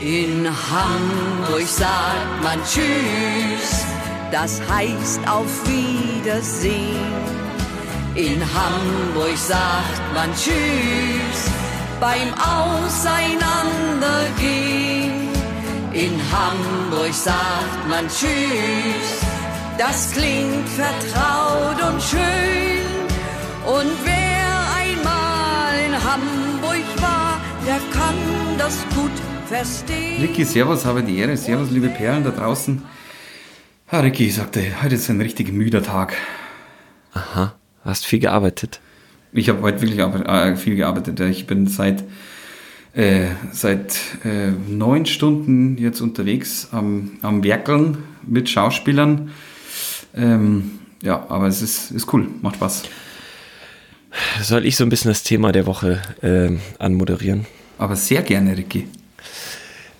In Hamburg sagt man Tschüss, das heißt auf Wiedersehen. In Hamburg sagt man Tschüss beim Auseinandergehen. In Hamburg sagt man Tschüss, das klingt vertraut und schön. Und wer einmal in Hamburg war, der kann das gut verstehen. Ricky, Servus, habe die Ehre. Servus, liebe Perlen da draußen. Ah, Ricky sagte, heute ist ein richtig müder Tag. Aha, hast viel gearbeitet. Ich habe heute wirklich äh, viel gearbeitet. Ich bin seit, äh, seit äh, neun Stunden jetzt unterwegs am, am Werkeln mit Schauspielern. Ähm, ja, aber es ist, ist cool, macht Spaß. Soll ich so ein bisschen das Thema der Woche äh, anmoderieren? Aber sehr gerne, Ricky.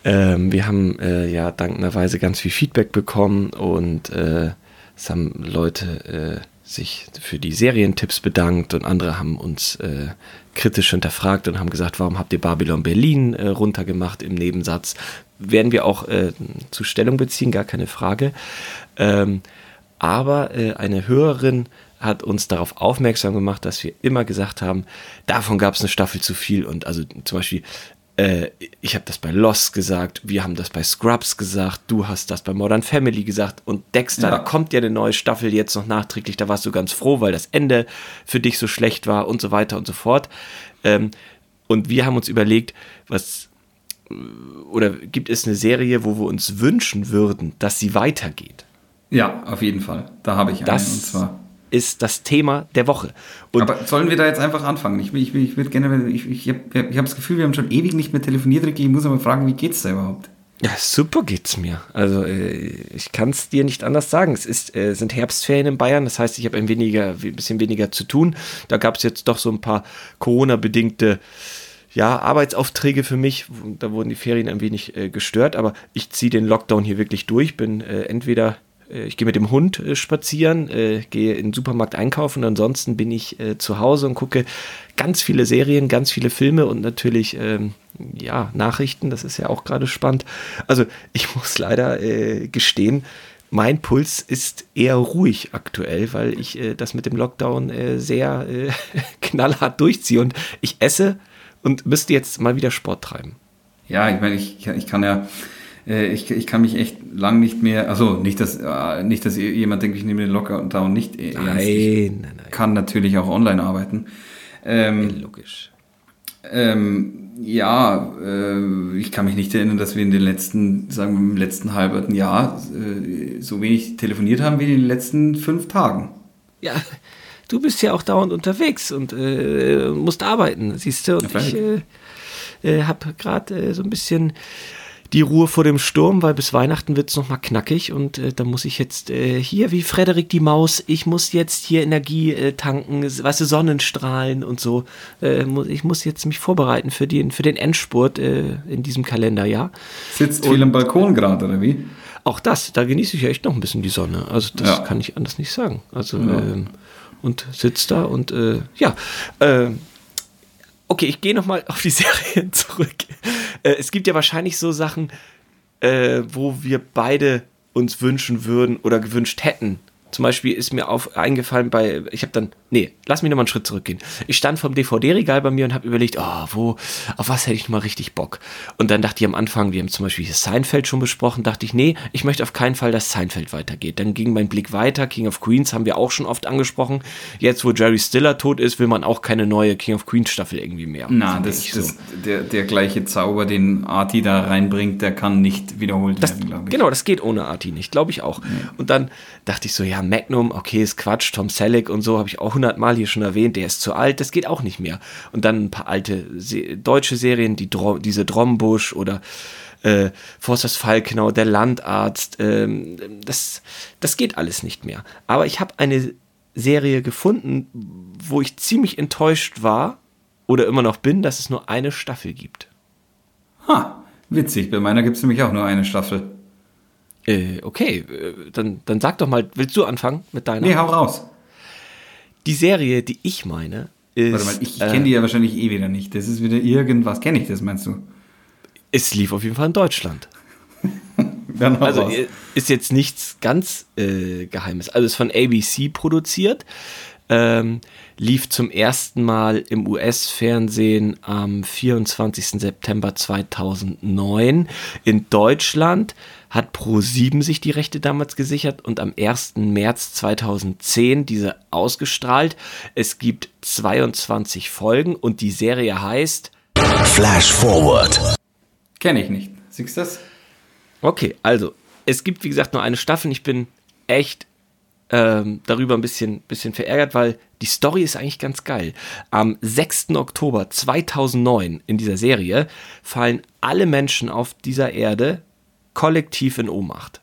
Ähm, wir haben äh, ja dankenderweise ganz viel Feedback bekommen und äh, es haben Leute äh, sich für die Serientipps bedankt und andere haben uns äh, kritisch hinterfragt und haben gesagt, warum habt ihr Babylon Berlin äh, runtergemacht im Nebensatz? Werden wir auch äh, zu Stellung beziehen, gar keine Frage. Ähm, aber eine Hörerin hat uns darauf aufmerksam gemacht, dass wir immer gesagt haben, davon gab es eine Staffel zu viel und also zum Beispiel äh, ich habe das bei Lost gesagt, wir haben das bei Scrubs gesagt, du hast das bei Modern Family gesagt und Dexter, ja. da kommt ja eine neue Staffel jetzt noch nachträglich, da warst du ganz froh, weil das Ende für dich so schlecht war und so weiter und so fort. Ähm, und wir haben uns überlegt, was oder gibt es eine Serie, wo wir uns wünschen würden, dass sie weitergeht? Ja, auf jeden Fall. Da habe ich eine. Das, und zwar ist das Thema der Woche. Und Aber sollen wir da jetzt einfach anfangen? Ich, ich, ich würde gerne, ich, ich habe ich hab das Gefühl, wir haben schon ewig nicht mehr telefoniert, Ricky. Ich muss aber fragen, wie geht's da überhaupt? Ja, super geht's mir. Also äh, ich kann es dir nicht anders sagen. Es ist, äh, sind Herbstferien in Bayern, das heißt, ich habe ein, weniger, ein bisschen weniger zu tun. Da gab es jetzt doch so ein paar Corona-bedingte ja, Arbeitsaufträge für mich. Da wurden die Ferien ein wenig äh, gestört, aber ich ziehe den Lockdown hier wirklich durch. Bin äh, entweder ich gehe mit dem Hund äh, spazieren, äh, gehe in den Supermarkt einkaufen ansonsten bin ich äh, zu Hause und gucke ganz viele Serien, ganz viele Filme und natürlich ähm, ja, Nachrichten, das ist ja auch gerade spannend. Also ich muss leider äh, gestehen, mein Puls ist eher ruhig aktuell, weil ich äh, das mit dem Lockdown sehr knallhart durchziehe und ich esse und müsste jetzt mal wieder Sport treiben. Ja, ich meine, ich, ich kann ja äh, ich, ich kann mich echt lang nicht mehr, also nicht, dass, äh, nicht, dass jemand denkt, ich nehme den Lockdown nicht ernst. Nein, nein, nein. kann natürlich auch online arbeiten. Ähm, logisch. Ähm, ja, äh, ich kann mich nicht erinnern, dass wir in den letzten, sagen wir im letzten halben Jahr äh, so wenig telefoniert haben wie in den letzten fünf Tagen. Ja, du bist ja auch dauernd unterwegs und äh, musst arbeiten, siehst du. Und ja, ich äh, äh, habe gerade so ein bisschen die Ruhe vor dem Sturm, weil bis Weihnachten wird es nochmal knackig und äh, da muss ich jetzt äh, hier wie Frederik die Maus, ich muss jetzt hier Energie äh, tanken, weißt du, Sonnenstrahlen und so. Äh, muss, ich muss jetzt mich vorbereiten für den, für den Endspurt äh, in diesem Kalenderjahr. Sitzt und, viel am Balkon gerade, oder wie? Auch das, da genieße ich echt noch ein bisschen die Sonne. Also das ja. kann ich anders nicht sagen. Also ja. ähm, und sitzt da und äh, ja, äh, okay, ich gehe nochmal auf die Serien zurück. Äh, es gibt ja wahrscheinlich so Sachen, äh, wo wir beide uns wünschen würden oder gewünscht hätten, zum Beispiel ist mir auf, eingefallen bei, ich habe dann, nee, lass mich nochmal einen Schritt zurückgehen. Ich stand vom DVD-Regal bei mir und habe überlegt, oh, wo, auf was hätte ich nochmal richtig Bock? Und dann dachte ich am Anfang, wir haben zum Beispiel hier Seinfeld schon besprochen, dachte ich, nee, ich möchte auf keinen Fall, dass Seinfeld weitergeht. Dann ging mein Blick weiter, King of Queens haben wir auch schon oft angesprochen. Jetzt, wo Jerry Stiller tot ist, will man auch keine neue King of Queens Staffel irgendwie mehr. Na, das, ist so. der, der gleiche Zauber, den Artie da reinbringt, der kann nicht wiederholt das, werden, glaube ich. Genau, das geht ohne Artie nicht, glaube ich auch. Ja. Und dann dachte ich so, ja, Magnum, okay, ist Quatsch, Tom Selleck und so, habe ich auch hundertmal hier schon erwähnt, der ist zu alt, das geht auch nicht mehr. Und dann ein paar alte Se deutsche Serien, die Dro diese Drombusch oder äh, Forsters Falkenau, der Landarzt, ähm, das, das geht alles nicht mehr. Aber ich habe eine Serie gefunden, wo ich ziemlich enttäuscht war oder immer noch bin, dass es nur eine Staffel gibt. Ha, witzig, bei meiner gibt es nämlich auch nur eine Staffel. Äh, okay, äh, dann, dann sag doch mal, willst du anfangen mit deiner? Nee, hau raus. Die Serie, die ich meine, ist. Warte mal, ich, kenne äh, die ja wahrscheinlich eh wieder nicht. Das ist wieder irgendwas. Kenne ich das, meinst du? Es lief auf jeden Fall in Deutschland. also ist jetzt nichts ganz äh, Geheimes. Also ist von ABC produziert. Ähm, lief zum ersten Mal im US-Fernsehen am 24. September 2009. In Deutschland hat Pro7 sich die Rechte damals gesichert und am 1. März 2010 diese ausgestrahlt. Es gibt 22 Folgen und die Serie heißt Flash Forward. Kenne ich nicht. Siehst du das? Okay, also es gibt wie gesagt nur eine Staffel. Ich bin echt ähm, darüber ein bisschen, bisschen verärgert, weil die Story ist eigentlich ganz geil. Am 6. Oktober 2009 in dieser Serie fallen alle Menschen auf dieser Erde kollektiv in Ohnmacht.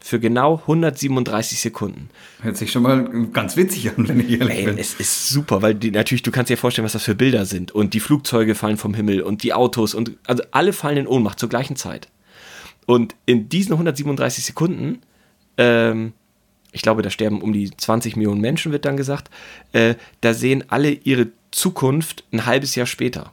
Für genau 137 Sekunden. Hört sich schon mal ganz witzig an, wenn ich ehrlich Ey, bin. Es ist super, weil die, natürlich, du kannst dir vorstellen, was das für Bilder sind. Und die Flugzeuge fallen vom Himmel und die Autos und also alle fallen in Ohnmacht zur gleichen Zeit. Und in diesen 137 Sekunden ähm, ich glaube, da sterben um die 20 Millionen Menschen, wird dann gesagt, äh, da sehen alle ihre Zukunft ein halbes Jahr später.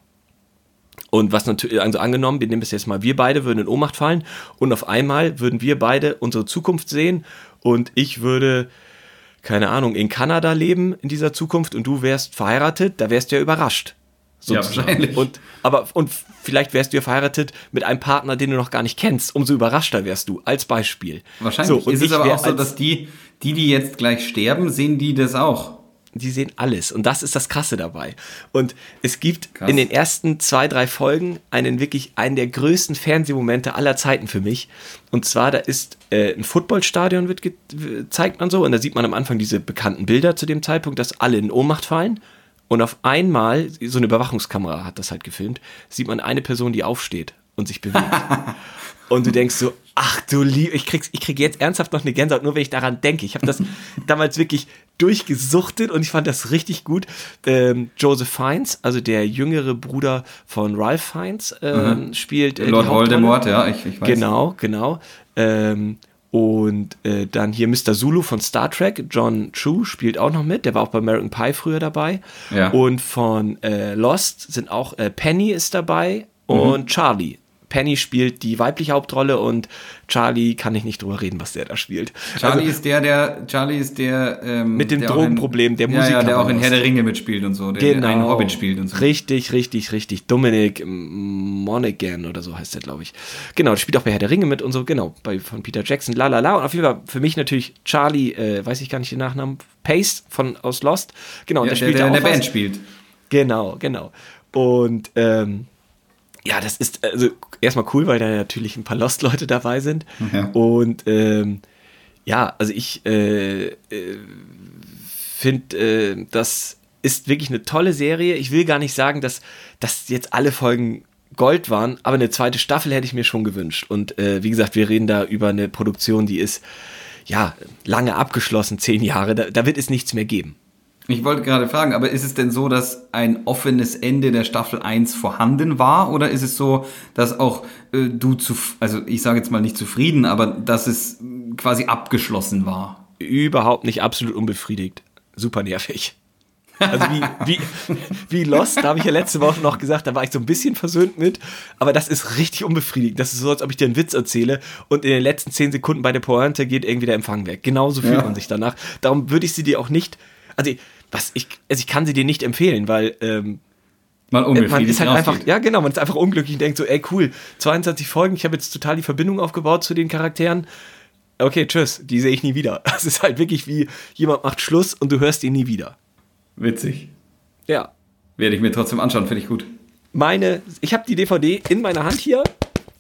Und was natürlich, also angenommen, wir nehmen es jetzt mal, wir beide würden in Ohnmacht fallen und auf einmal würden wir beide unsere Zukunft sehen und ich würde, keine Ahnung, in Kanada leben in dieser Zukunft und du wärst verheiratet, da wärst du ja überrascht. Sozusagen. Ja, wahrscheinlich. Und, aber, und vielleicht wärst du ja verheiratet mit einem Partner, den du noch gar nicht kennst. Umso überraschter wärst du, als Beispiel. Wahrscheinlich. So, ist es aber auch so, dass die, die, die jetzt gleich sterben, sehen die das auch. Die sehen alles. Und das ist das Krasse dabei. Und es gibt Krass. in den ersten zwei, drei Folgen einen wirklich, einen der größten Fernsehmomente aller Zeiten für mich. Und zwar, da ist äh, ein Footballstadion, wird zeigt man so. Und da sieht man am Anfang diese bekannten Bilder zu dem Zeitpunkt, dass alle in Ohnmacht fallen. Und auf einmal, so eine Überwachungskamera hat das halt gefilmt, sieht man eine Person, die aufsteht und sich bewegt. und du denkst so, ach du lieb, ich krieg's, ich krieg jetzt ernsthaft noch eine Gänsehaut, nur wenn ich daran denke. Ich habe das damals wirklich durchgesuchtet und ich fand das richtig gut. Ähm, Joseph Fiennes, also der jüngere Bruder von Ralph Fiennes, ähm, mhm. spielt äh, Lord Voldemort, ja, ich, ich weiß. Genau, genau. Ähm, und äh, dann hier Mr. Zulu von Star Trek, John Chu spielt auch noch mit, der war auch bei American Pie früher dabei. Ja. Und von äh, Lost sind auch äh, Penny ist dabei mhm. und Charlie. Penny spielt die weibliche Hauptrolle und Charlie kann ich nicht drüber reden, was der da spielt. Charlie also, ist der, der Charlie ist der ähm, mit dem Drogenproblem, der Musiker, ja, der auch in Herr der Ringe mitspielt und so, der genau. einen Hobbit spielt und so. Richtig, richtig, richtig. Dominic Monaghan oder so heißt der, glaube ich. Genau, der spielt auch bei Herr der Ringe mit und so, genau, bei von Peter Jackson, la la la. Und auf jeden Fall für mich natürlich Charlie, äh, weiß ich gar nicht den Nachnamen, Pace von aus Lost. Genau, ja, der, spielt der, der in der Band spielt. Genau, genau. Und ähm, ja, das ist also erstmal cool, weil da natürlich ein paar Lost-Leute dabei sind. Ja. Und ähm, ja, also ich äh, äh, finde, äh, das ist wirklich eine tolle Serie. Ich will gar nicht sagen, dass, dass jetzt alle Folgen Gold waren, aber eine zweite Staffel hätte ich mir schon gewünscht. Und äh, wie gesagt, wir reden da über eine Produktion, die ist ja lange abgeschlossen, zehn Jahre. Da, da wird es nichts mehr geben. Ich wollte gerade fragen, aber ist es denn so, dass ein offenes Ende der Staffel 1 vorhanden war? Oder ist es so, dass auch äh, du zu, also ich sage jetzt mal nicht zufrieden, aber dass es quasi abgeschlossen war? Überhaupt nicht absolut unbefriedigt. Super nervig. Also wie, wie, wie Lost, da habe ich ja letzte Woche noch gesagt, da war ich so ein bisschen versöhnt mit, aber das ist richtig unbefriedigend. Das ist so, als ob ich dir einen Witz erzähle und in den letzten zehn Sekunden bei der Pointe geht irgendwie der Empfang weg. Genauso fühlt ja. man sich danach. Darum würde ich sie dir auch nicht, also was ich, also ich kann sie dir nicht empfehlen, weil ähm, man, man ist halt einfach, ja genau, man ist einfach unglücklich und denkt so, ey cool, 22 Folgen, ich habe jetzt total die Verbindung aufgebaut zu den Charakteren. Okay, tschüss, die sehe ich nie wieder. Es ist halt wirklich wie jemand macht Schluss und du hörst ihn nie wieder. Witzig. Ja. Werde ich mir trotzdem anschauen, finde ich gut. Meine, ich habe die DVD in meiner Hand hier.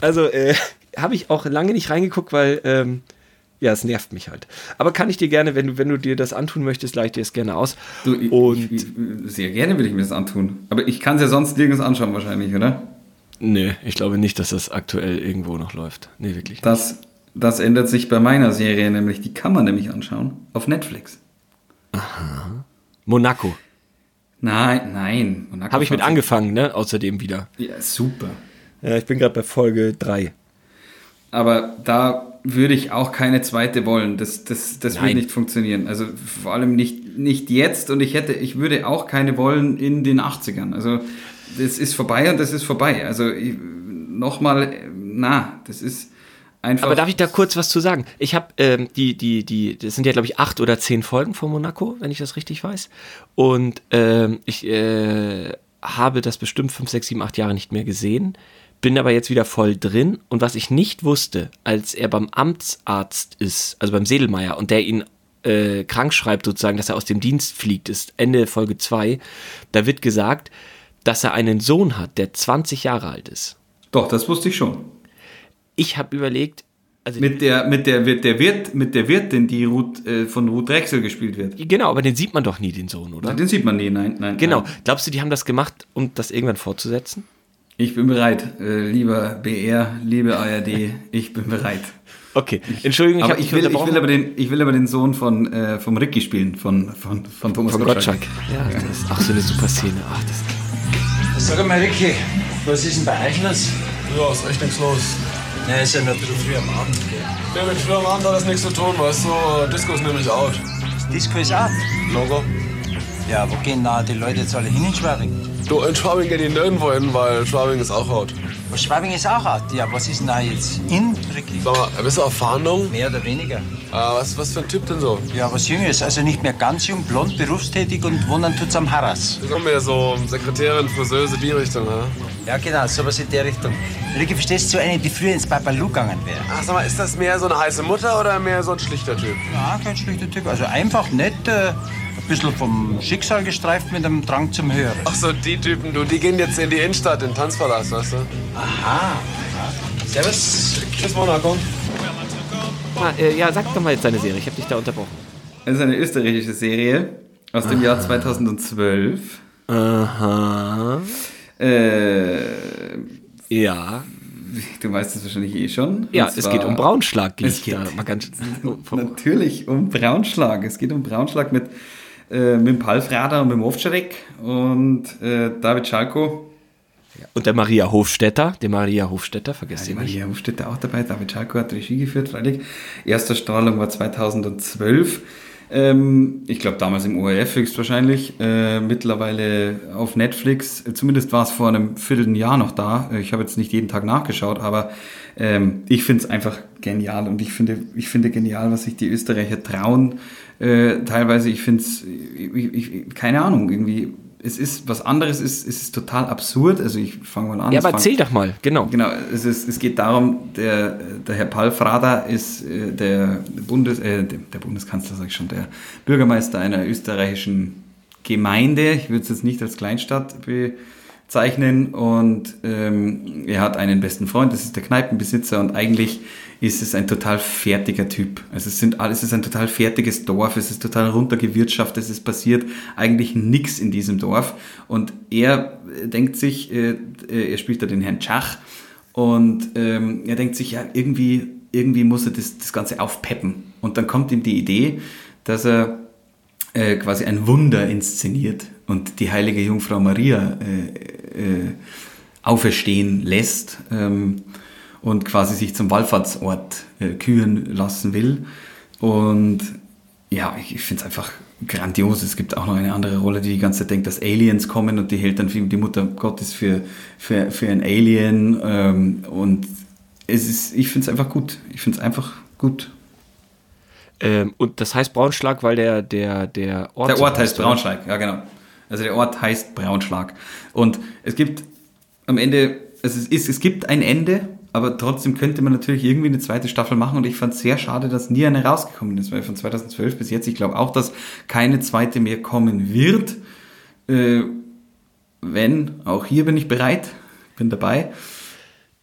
Also äh, habe ich auch lange nicht reingeguckt, weil ähm, ja, es nervt mich halt. Aber kann ich dir gerne, wenn du, wenn du dir das antun möchtest, leite dir es gerne aus. Du, und ich, sehr gerne will ich mir das antun. Aber ich kann es ja sonst nirgends anschauen wahrscheinlich, oder? Nö, ich glaube nicht, dass das aktuell irgendwo noch läuft. Nee, wirklich. Nicht. Das, das ändert sich bei meiner Serie, nämlich die kann man nämlich anschauen auf Netflix. Aha. Monaco. Nein, nein. Habe ich mit angefangen, ne? Außerdem wieder. Ja, super. Ja, ich bin gerade bei Folge 3. Aber da würde ich auch keine zweite wollen. Das, das, das würde nicht funktionieren. Also vor allem nicht, nicht jetzt und ich hätte, ich würde auch keine wollen in den 80ern. Also das ist vorbei und das ist vorbei. Also nochmal, na, das ist einfach. Aber darf ich da kurz was zu sagen? Ich habe ähm, die, die, die, das sind ja, glaube ich, acht oder zehn Folgen von Monaco, wenn ich das richtig weiß. Und ähm, ich äh, habe das bestimmt fünf, sechs, sieben, acht Jahre nicht mehr gesehen. Bin aber jetzt wieder voll drin. Und was ich nicht wusste, als er beim Amtsarzt ist, also beim Sedelmeier, und der ihn äh, krank schreibt, sozusagen, dass er aus dem Dienst fliegt, ist Ende Folge 2, da wird gesagt, dass er einen Sohn hat, der 20 Jahre alt ist. Doch, das wusste ich schon. Ich habe überlegt, also Mit der, mit der, mit der Wirt, mit der Wirtin, die Ruth, äh, von Ruth Drechsel gespielt wird. genau, aber den sieht man doch nie, den Sohn, oder? Den sieht man nie, nein, nein. Genau. Nein. Glaubst du, die haben das gemacht, um das irgendwann fortzusetzen? Ich bin bereit, äh, lieber BR, liebe ARD, ich bin bereit. Okay. Entschuldigung, ich aber ich will, ich will aber den, ich will aber den Sohn von, äh, vom Ricky spielen, von, von, von Thomas von Gottschalk. Gottschalk. Ja, das ist auch so eine super Szene. Ach, das Sag mal, Ricky, was ist denn bei euch los? Ja, ist echt nichts los. Na, ist ja nur ein bisschen früh am Abend. Gell? Ja, mit früher am Abend hat das nichts zu tun, weißt du? Disco ist nämlich out. Disco ist out. Logo? Ja, wo gehen da die Leute jetzt alle hin in Schwabing? Du, in Schwabing geht die nirgendwo hin, weil Schwabing ist auch out. Was Schwabing ist auch out. Ja, was ist denn da jetzt in, Ricky? Sag mal, bist du auf Fahndung? Mehr oder weniger. Ah, was, was für ein Typ denn so? Ja, was Jüngeres. Also nicht mehr ganz jung, blond, berufstätig und wohnen tut's am Harras. Du kommst mir so Sekretärin, Friseuse, die Richtung, ha? Ja, genau, sowas in der Richtung. Ricky, verstehst du, so eine, die früher ins Babalu gegangen wäre? Ach, sag mal, ist das mehr so eine heiße Mutter oder mehr so ein schlichter Typ? Ja, kein schlechter Typ. Also einfach nett, äh, bisschen vom Schicksal gestreift mit einem Drang zum Hören. Ach so, die Typen, du, die gehen jetzt in die Innenstadt, in den Tanzpalast, weißt du? Aha. Servus. Tschüss, Monaco. Ah, äh, ja, sag doch mal jetzt deine Serie. Ich habe dich da unterbrochen. Das ist eine österreichische Serie aus dem Jahr 2012. Aha. Äh, Ja. du weißt es wahrscheinlich eh schon. Ja, Und es zwar- geht um Braunschlag. gehe Es ich geht- da mal ganz Natürlich um Braunschlag. Es geht um Braunschlag mit, äh, mit dem Palfrader und mit dem Ovtcharek und äh, David Schalko. Und der Maria Hofstetter, der Maria Hofstetter, vergesst Die ihr nicht. Maria Hofstetter auch dabei. David Schalko hat Regie geführt, freilich. Erste Strahlung war 2012. Ähm, ich glaube damals im ORF höchstwahrscheinlich. Äh, mittlerweile auf Netflix. Zumindest war es vor einem Vierteljahr noch da. Ich habe jetzt nicht jeden Tag nachgeschaut, aber ähm, ich finde es einfach genial und ich finde, ich finde genial, was sich die Österreicher trauen. Äh, teilweise, ich finde es, keine Ahnung, irgendwie, es ist was anderes, ist, es ist total absurd. Also ich fange mal an. Ja, aber erzähl doch mal, genau. Genau, es, ist, es geht darum, der, der Herr Palfrader ist äh, der, Bundes, äh, der, Bundeskanzler, sag ich schon, der Bürgermeister einer österreichischen Gemeinde. Ich würde es jetzt nicht als Kleinstadt bezeichnen. Und ähm, er hat einen besten Freund, das ist der Kneipenbesitzer. Und eigentlich ist es ein total fertiger Typ. Also es, sind alles, es ist ein total fertiges Dorf, es ist total runtergewirtschaftet, es ist passiert eigentlich nichts in diesem Dorf. Und er denkt sich, äh, äh, er spielt da den Herrn Schach und ähm, er denkt sich, ja, irgendwie, irgendwie muss er das, das Ganze aufpeppen. Und dann kommt ihm die Idee, dass er äh, quasi ein Wunder inszeniert und die heilige Jungfrau Maria äh, auferstehen lässt ähm, und quasi sich zum Wallfahrtsort äh, küren lassen will. Und ja, ich, ich finde es einfach grandios. Es gibt auch noch eine andere Rolle, die die ganze Zeit denkt, dass Aliens kommen und die hält dann die Mutter Gottes für, für, für ein Alien. Ähm, und es ist, ich finde es einfach gut. Ich finde es einfach gut. Ähm, und das heißt Braunschlag, weil der, der, der Ort. Der Ort heißt? Braunschlag, ja genau. Also der Ort heißt Braunschlag. Und es gibt am Ende, also es, ist, es gibt ein Ende, aber trotzdem könnte man natürlich irgendwie eine zweite Staffel machen und ich fand es sehr schade, dass nie eine rausgekommen ist, weil von 2012 bis jetzt, ich glaube auch, dass keine zweite mehr kommen wird. Äh, wenn, auch hier bin ich bereit, bin dabei.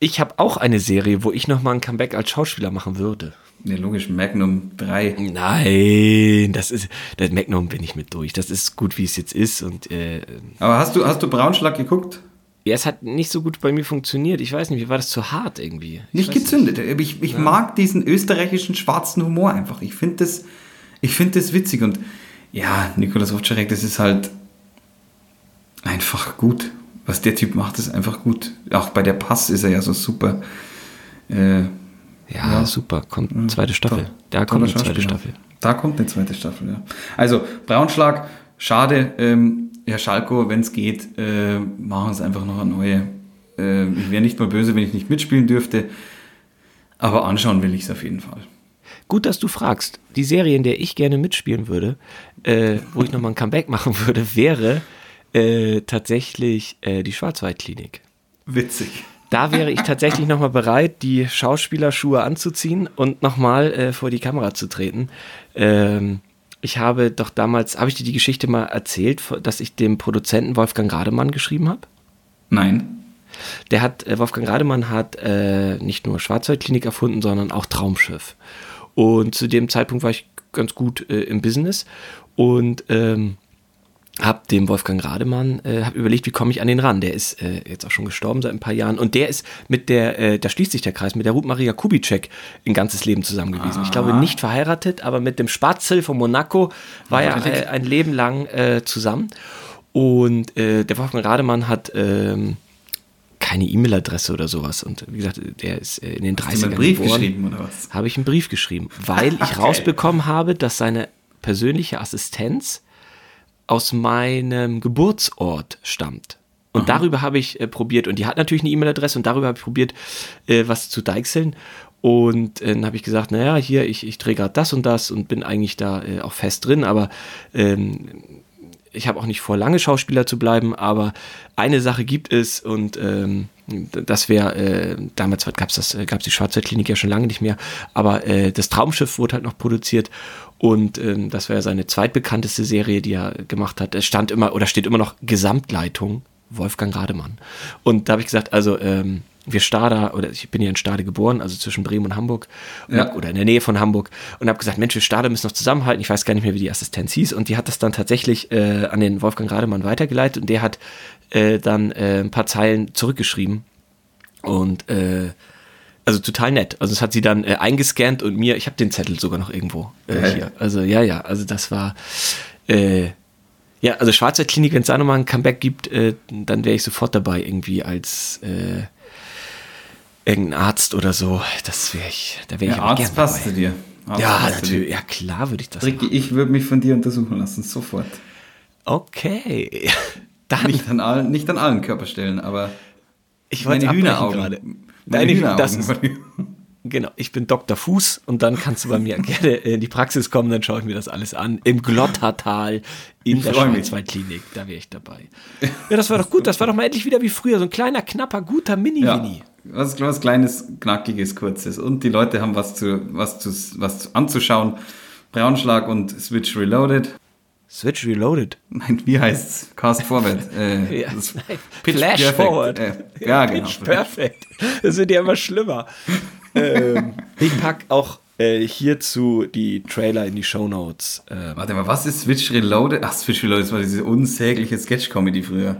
Ich habe auch eine Serie, wo ich nochmal ein Comeback als Schauspieler machen würde. Ja, logisch, Magnum 3. Nein, das ist, das Magnum bin ich mit durch. Das ist gut, wie es jetzt ist. Und äh, Aber hast du, hast du Braunschlag geguckt? ja, es hat nicht so gut bei mir funktioniert. Ich weiß nicht, wie war das zu hart irgendwie? Ich Nicht gezündet. Ich, ich mag diesen österreichischen schwarzen Humor einfach. Ich finde das, ich finde das witzig und ja, Nikolaus Ovtcharek, das ist halt einfach gut. Was der Typ macht, ist einfach gut. Auch bei der Pass ist er ja so super. Äh, Ja, Ja. super. Kommt eine zweite Staffel. Da kommt eine zweite. Staffel. Da kommt eine zweite Staffel, ja. Also, Braunschlag, schade. Ähm, Herr Schalko, wenn es geht, äh, machen Sie einfach noch eine neue Äh, ich wäre nicht mal böse, wenn ich nicht mitspielen dürfte. Aber anschauen will ich es auf jeden Fall. Gut, dass du fragst. Die Serie, in der ich gerne mitspielen würde, äh, wo ich nochmal ein Comeback machen würde, wäre äh, tatsächlich äh, die Schwarzwaldklinik. Witzig. Da wäre ich tatsächlich nochmal bereit, die Schauspielerschuhe anzuziehen und nochmal äh, vor die Kamera zu treten. Ähm, ich habe doch damals, habe ich dir die Geschichte mal erzählt, dass ich dem Produzenten Wolfgang Rademann geschrieben habe? Nein. Der hat, äh, Wolfgang Rademann hat äh, nicht nur Schwarzwaldklinik erfunden, sondern auch Traumschiff. Und zu dem Zeitpunkt war ich ganz gut äh, im Business und ähm, habe dem Wolfgang Rademann, äh, habe überlegt, wie komme ich an den ran. Der ist äh, jetzt auch schon gestorben seit ein paar Jahren und der ist mit der, äh, da schließt sich der Kreis, mit der Ruth Maria Kubitschek ein ganzes Leben zusammen gewesen. Ah. Ich glaube nicht verheiratet, aber mit dem Spatzel von Monaco war er äh, ein Leben lang äh, zusammen. Und äh, der Wolfgang Rademann hat ähm, keine E-Mail-Adresse oder sowas. Und wie gesagt, der ist in den 30ern Hast du einen Brief geboren. geschrieben oder was? Habe ich einen Brief geschrieben, weil ich rausbekommen habe, dass seine persönliche Assistenz aus meinem Geburtsort stammt. Und Aha. darüber habe ich äh, probiert, und die hat natürlich eine E-Mail-Adresse, und darüber habe ich probiert, äh, was zu deichseln. Und äh, dann habe ich gesagt, naja, hier, ich, ich drehe gerade das und das und bin eigentlich da äh, auch fest drin, aber ähm, ich habe auch nicht vor, lange Schauspieler zu bleiben, aber eine Sache gibt es und ähm, das wäre, äh, damals gab es das, gab es die Schwarzwaldklinik ja schon lange nicht mehr, aber äh, das Traumschiff wurde halt noch produziert und ähm, das wäre seine zweitbekannteste Serie, die er gemacht hat. Es stand immer oder steht immer noch Gesamtleitung Wolfgang Rademann. Und da habe ich gesagt, also ähm, wir Stade, oder ich bin ja in Stade geboren, also zwischen Bremen und Hamburg, und ja. hab, oder in der Nähe von Hamburg, und habe gesagt, Mensch, wir Stade müssen noch zusammenhalten. Ich weiß gar nicht mehr, wie die Assistenz hieß, und die hat das dann tatsächlich äh, an den Wolfgang Rademann weitergeleitet, und der hat äh, dann äh, ein paar Zeilen zurückgeschrieben. Und äh, also total nett. Also es hat sie dann äh, eingescannt und mir, ich habe den Zettel sogar noch irgendwo äh, hier. Also ja, ja, also das war ja, also Schwarzwaldklinik, wenn es da nochmal ein Comeback gibt, dann wäre ich sofort dabei, irgendwie als äh, irgendein Arzt oder so. Das wäre ich, da wäre ja, ich Arzt passt zu dir. Arzt ja, natürlich. Ja, klar würde ich das Ricky, machen. ich würde mich von dir untersuchen lassen, sofort. Okay. Dann. Nicht an allen, nicht an allen Körperstellen, aber ich wollte Hühneraugen gerade. Deine Hühneraugen. Das ist, Genau, ich bin Dr. Fuß und dann kannst du bei mir gerne in die Praxis kommen, dann schaue ich mir das alles an. Im Glottertal in ich der Schwarzwaldklinik, da wäre ich dabei. Ja, das war doch gut, das war doch mal endlich wieder wie früher, so ein kleiner, knapper, guter Mini-Winnie. Ja, was, was Kleines, Knackiges, Kurzes. Und die Leute haben was, zu, was, zu, was anzuschauen. Braunschlag und Switch Reloaded. Switch Reloaded. Nein, wie heißt's? Cast Forward. Äh, ja, Flash perfect. Forward. Äh, ja, genau. Pitch Perfect. Das wird ja immer schlimmer. ähm, ich pack auch äh, hierzu die Trailer in die Show Notes. Ähm, Warte mal, was ist Switch Reloaded? Ach, Switch Reloaded, das war diese unsägliche Sketch-Comedy früher.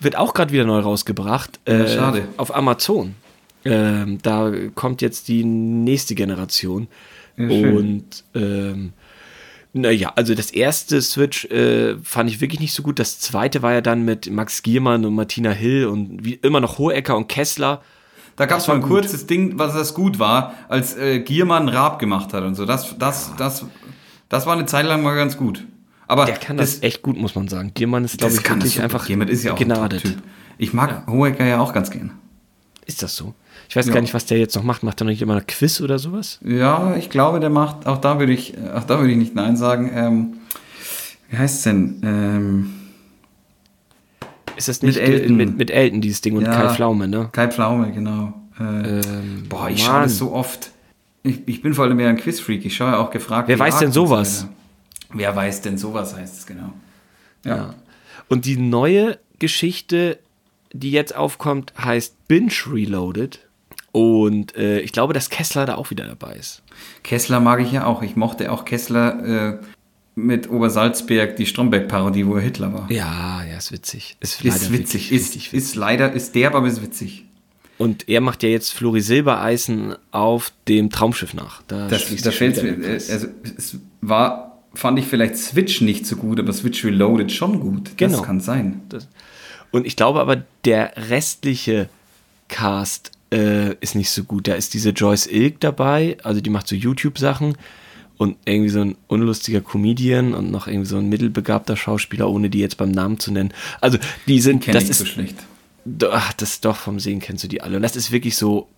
Wird auch gerade wieder neu rausgebracht. Äh, ja, schade. Auf Amazon. Ähm, da kommt jetzt die nächste Generation. Ja, und ähm, naja, also das erste Switch äh, fand ich wirklich nicht so gut. Das zweite war ja dann mit Max Giermann und Martina Hill und wie immer noch Hohecker und Kessler. Da gab es mal ein gut. kurzes Ding, was das gut war, als äh, Giermann Raab gemacht hat und so. Das, das, das, das war eine Zeit lang mal ganz gut. Aber der kann das, das echt gut, muss man sagen. Giermann ist, glaube ich, wirklich einfach Giermann ist ja auch. Ein Ich mag ja. Hohecker ja auch ganz gern. Ist das so? Ich weiß ja. gar nicht, was der jetzt noch macht. Macht er noch nicht immer ein Quiz oder sowas? Ja, ich glaube, der macht, auch da würde ich, auch da würde ich nicht Nein sagen. Ähm, wie heißt es denn? Ähm, ist das nicht mit Elton, mit, mit Elton dieses Ding und ja, Kai Pflaume, ne? Kai Pflaume, genau. Äh, ähm, boah, ich schaue das so oft. Ich, ich, bin vor allem mehr ein Quizfreak. Ich schaue ja auch gefragt. Wer weiß denn sowas? Wer weiß denn sowas heißt es, genau. Ja. ja. Und die neue Geschichte, die jetzt aufkommt, heißt Binge Reloaded. Und äh, ich glaube, dass Kessler da auch wieder dabei ist. Kessler mag ich ja auch. Ich mochte auch Kessler äh, mit Obersalzberg, die Stromberg-Parodie, wo er Hitler war. Ja, ja, ist witzig. Ist, ist witzig. Ist, witzig. ist leider, ist derb, aber ist witzig. Und er macht ja jetzt Flori Silbereisen auf dem Traumschiff nach. Da das, da fällt mir, also es war, fand ich vielleicht Switch nicht so gut, aber Switch Reloaded schon gut. Genau. Das kann sein. Das, und ich glaube aber, der restliche Cast äh, ist nicht so gut. Da ist diese Joyce Ilk dabei, also die macht so YouTube-Sachen und irgendwie so ein unlustiger Comedian und noch irgendwie so ein mittelbegabter Schauspieler, ohne die jetzt beim Namen zu nennen. Also die sind, das ist so schlecht. Ach, das doch vom Sehen kennst du die alle. Und das ist wirklich so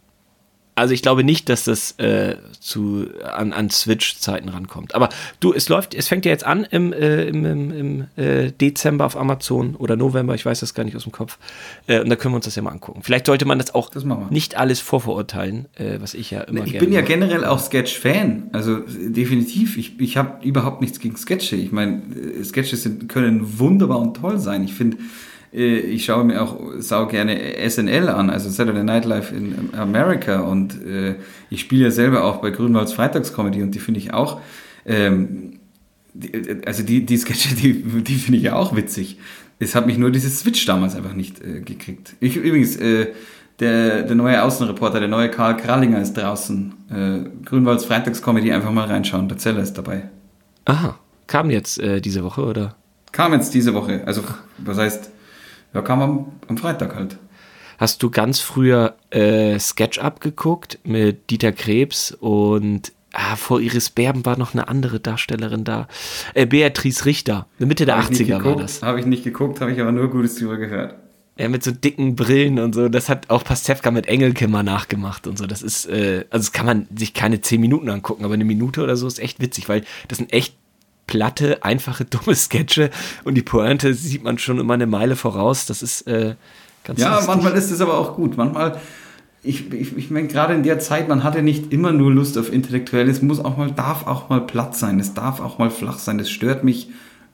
also ich glaube nicht, dass das äh, zu, an, an Switch-Zeiten rankommt. Aber du, es läuft, es fängt ja jetzt an im, äh, im, im, im äh, Dezember auf Amazon oder November, ich weiß das gar nicht aus dem Kopf. Äh, und da können wir uns das ja mal angucken. Vielleicht sollte man das auch Das nicht alles vorverurteilen, äh, was ich ja immer Ich gerne bin ja generell auch Sketch-Fan. Also definitiv. Ich, ich habe überhaupt nichts gegen Sketche. Ich meine, äh, Sketche sind, können wunderbar und toll sein. Ich finde, ich schaue mir auch sau gerne SNL an, also Saturday Night Live in America. Und äh, ich spiele ja selber auch bei Grünwalds Freitagscomedy und die finde ich auch. Ähm, die, also die, die Sketche, die, die finde ich ja auch witzig. Es hat mich nur dieses Switch damals einfach nicht äh, gekriegt. Ich übrigens, äh, der, der neue Außenreporter, der neue Karl Krallinger ist draußen. Äh, Grünwalds Freitagscomedy, einfach mal reinschauen. Der Zeller ist dabei. Aha, kam jetzt äh, diese Woche, oder? Kam jetzt diese Woche. Also, was heißt, ja, kam am, am Freitag halt. Hast du ganz früher äh, Sketch-Up geguckt mit Dieter Krebs und ah, vor Iris Berben war noch eine andere Darstellerin da. Äh, Beatrice Richter. Mitte der Hab ich nicht 80er war geguckt, das. Habe ich nicht geguckt, habe ich aber nur Gutes drüber gehört. Ja, mit so dicken Brillen und so. Das hat auch Pastewka mit Engelke mal nachgemacht und so. Das ist, äh, also das kann man sich keine zehn Minuten angucken, aber eine Minute oder so ist echt witzig, weil das sind echt platte, einfache, dumme Sketche und die Pointe sieht man schon immer eine Meile voraus. Das ist äh, ganz Ja, lustig. manchmal ist es aber auch gut. Manchmal, ich, ich, ich meine, gerade in der Zeit, man hatte nicht immer nur Lust auf Intellektuelles, muss auch mal, darf auch mal platt sein, es darf auch mal flach sein. Das stört mich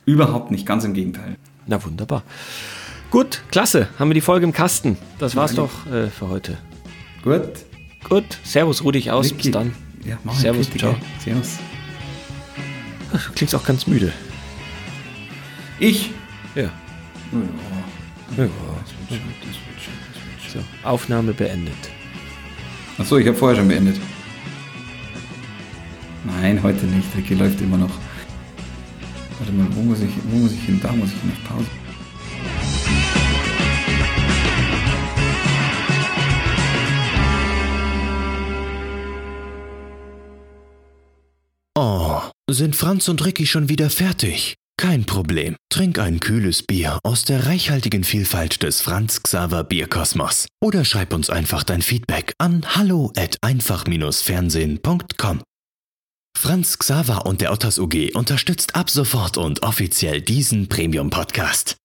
überhaupt nicht, ganz im Gegenteil. Na wunderbar. Gut, klasse. Haben wir die Folge im Kasten. Das war's Nein. doch äh, für heute. Gut. Gut, Servus, ruh dich aus. Vicky. Bis dann. Ja, mach Servus, ciao. ey. Servus. Du klingst auch ganz müde. Ich? Ja. Ja. So, Aufnahme beendet. Achso, ich habe vorher schon beendet. Nein, heute nicht. Ricky läuft immer noch. Warte mal, wo muss ich, wo muss ich hin? Da muss ich hin auf Pause. Sind Franz und Ricky schon wieder fertig? Kein Problem. Trink ein kühles Bier aus der reichhaltigen Vielfalt des Franz Xaver Bierkosmos. Oder schreib uns einfach dein Feedback an hallo at einfach-fernsehen.com. Franz Xaver und der Otters UG unterstützt ab sofort und offiziell diesen Premium-Podcast.